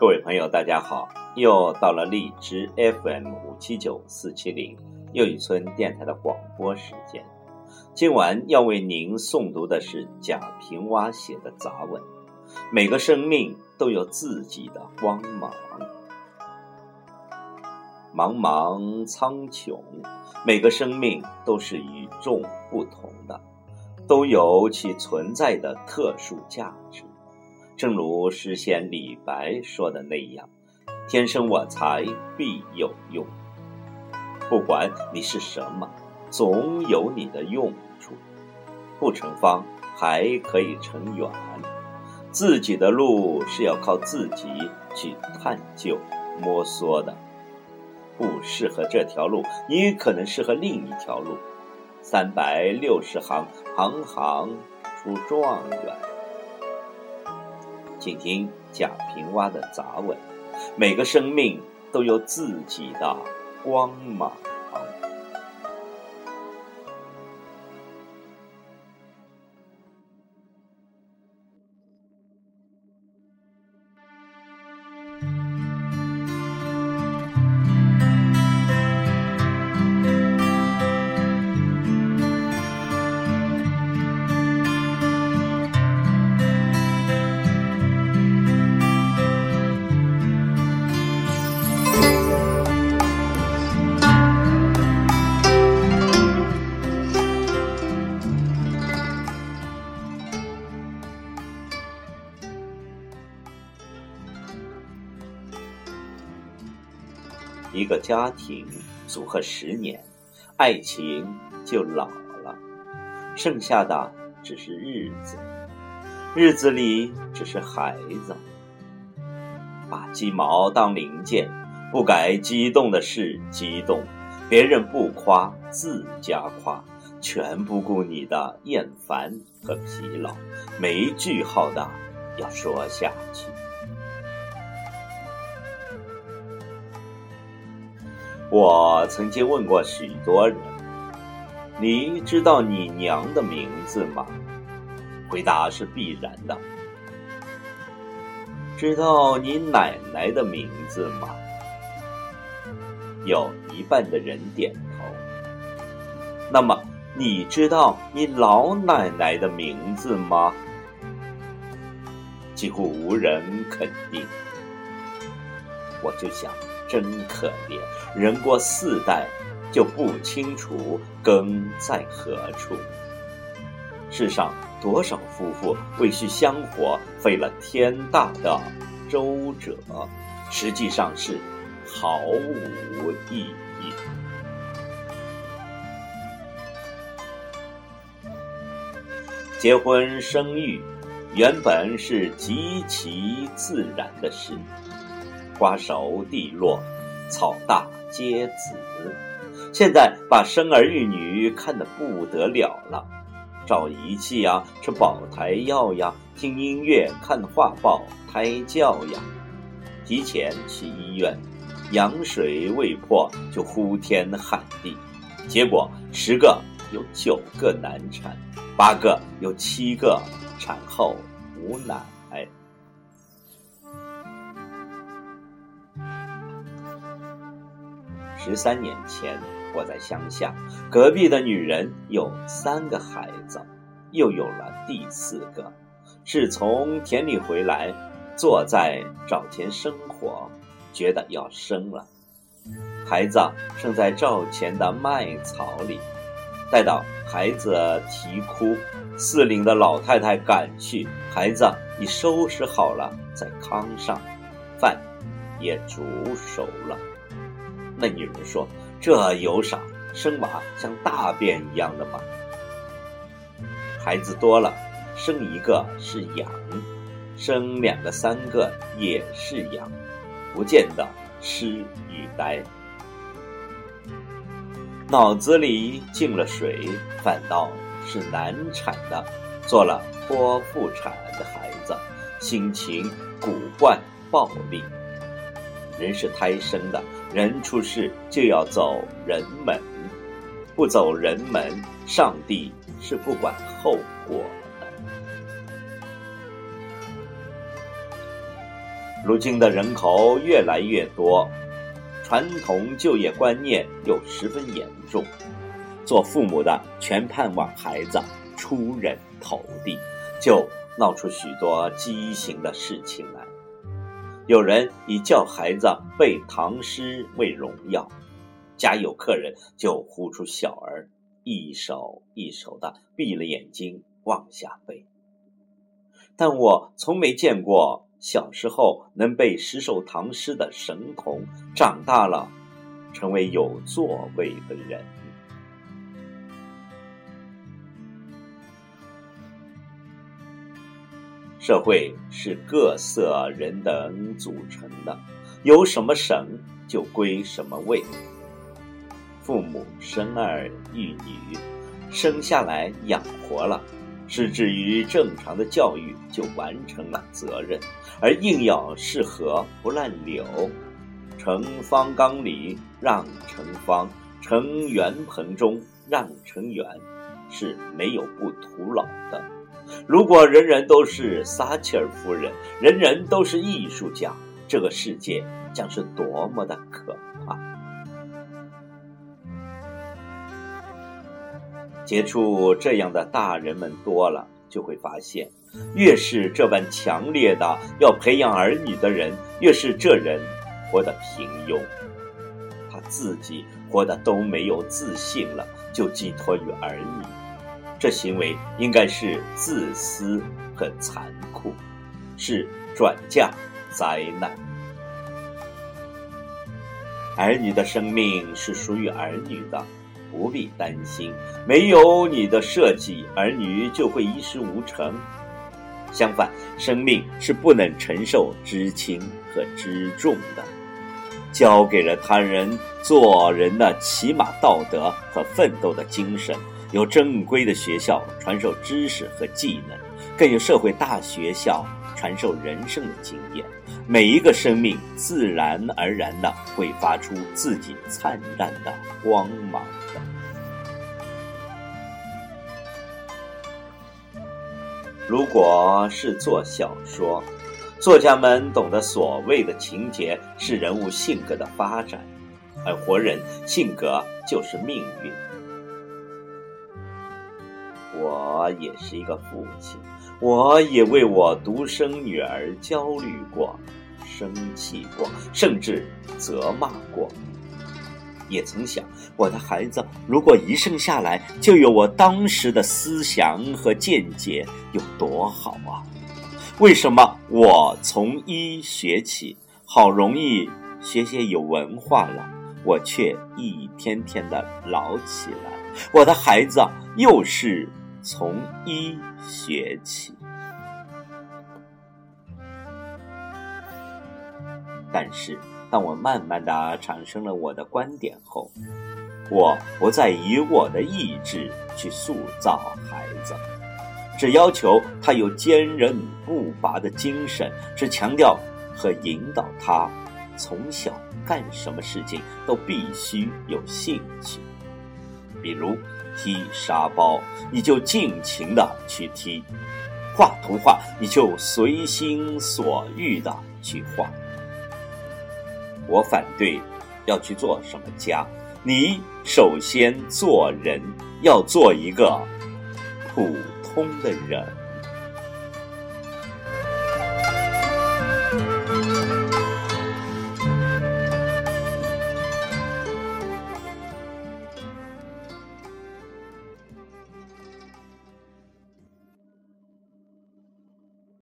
各位朋友，大家好！又到了荔枝 FM 五七九四七零又一村电台的广播时间。今晚要为您诵读的是贾平凹写的杂文。每个生命都有自己的光芒，茫茫苍穹，每个生命都是与众不同的，都有其存在的特殊价值。正如诗仙李白说的那样：“天生我材必有用。”不管你是什么，总有你的用处。不成方，还可以成圆。自己的路是要靠自己去探究、摸索的。不适合这条路，你可能适合另一条路。三百六十行，行行出状元。请听贾平凹的杂文：每个生命都有自己的光芒。一个家庭组合十年，爱情就老了，剩下的只是日子，日子里只是孩子。把鸡毛当零件，不改激动的事激动，别人不夸自家夸，全不顾你的厌烦和疲劳，没句号的要说下去。我曾经问过许多人：“你知道你娘的名字吗？”回答是必然的。知道你奶奶的名字吗？有一半的人点头。那么你知道你老奶奶的名字吗？几乎无人肯定。我就想。真可怜，人过四代就不清楚根在何处。世上多少夫妇为续香火费了天大的周折，实际上是毫无意义。结婚生育原本是极其自然的事。花熟蒂落，草大皆子。现在把生儿育女看得不得了了，照仪器呀，吃保胎药呀，听音乐、看画报、胎教呀，提前去医院，羊水未破就呼天喊地，结果十个有九个难产，八个有七个产后无奶。十三年前，我在乡下，隔壁的女人有三个孩子，又有了第四个，是从田里回来，坐在灶前生火，觉得要生了。孩子生在灶前的麦草里，待到孩子啼哭，四邻的老太太赶去，孩子已收拾好了在炕上，饭也煮熟了。那女人说：“这有啥？生娃像大便一样的吗？孩子多了，生一个是养，生两个、三个也是养，不见得痴与呆。脑子里进了水，反倒是难产的，做了剖腹产的孩子，心情古怪暴戾。人是胎生的。”人出世就要走人门，不走人门，上帝是不管后果的。如今的人口越来越多，传统就业观念又十分严重，做父母的全盼望孩子出人头地，就闹出许多畸形的事情来。有人以教孩子背唐诗为荣耀，家有客人就呼出小儿，一首一首的闭了眼睛往下背。但我从没见过小时候能背十首唐诗的神童，长大了成为有座位的人。社会是各色人等组成的，有什么省就归什么位。父母生儿育女，生下来养活了，是至于正常的教育就完成了责任；而硬要适合不烂柳，成方缸里让成方，成圆盆中让成圆，是没有不徒劳的。如果人人都是撒切尔夫人，人人都是艺术家，这个世界将是多么的可怕！接触这样的大人们多了，就会发现，越是这般强烈的要培养儿女的人，越是这人活得平庸，他自己活得都没有自信了，就寄托于儿女。这行为应该是自私和残酷，是转嫁灾难。儿女的生命是属于儿女的，不必担心。没有你的设计，儿女就会一事无成。相反，生命是不能承受知轻和知重的，交给了他人做人的起码道德和奋斗的精神。有正规的学校传授知识和技能，更有社会大学校传授人生的经验。每一个生命自然而然的会发出自己灿烂的光芒的。如果是做小说，作家们懂得所谓的情节是人物性格的发展，而活人性格就是命运。也是一个父亲，我也为我独生女儿焦虑过、生气过，甚至责骂过。也曾想，我的孩子如果一生下来就有我当时的思想和见解，有多好啊！为什么我从医学起，好容易学些有文化了，我却一天天的老起来？我的孩子又是？从一学起，但是当我慢慢的产生了我的观点后，我不再以我的意志去塑造孩子，只要求他有坚韧不拔的精神，只强调和引导他从小干什么事情都必须有兴趣，比如。踢沙包，你就尽情的去踢；画图画，你就随心所欲的去画。我反对要去做什么家，你首先做人，要做一个普通的人。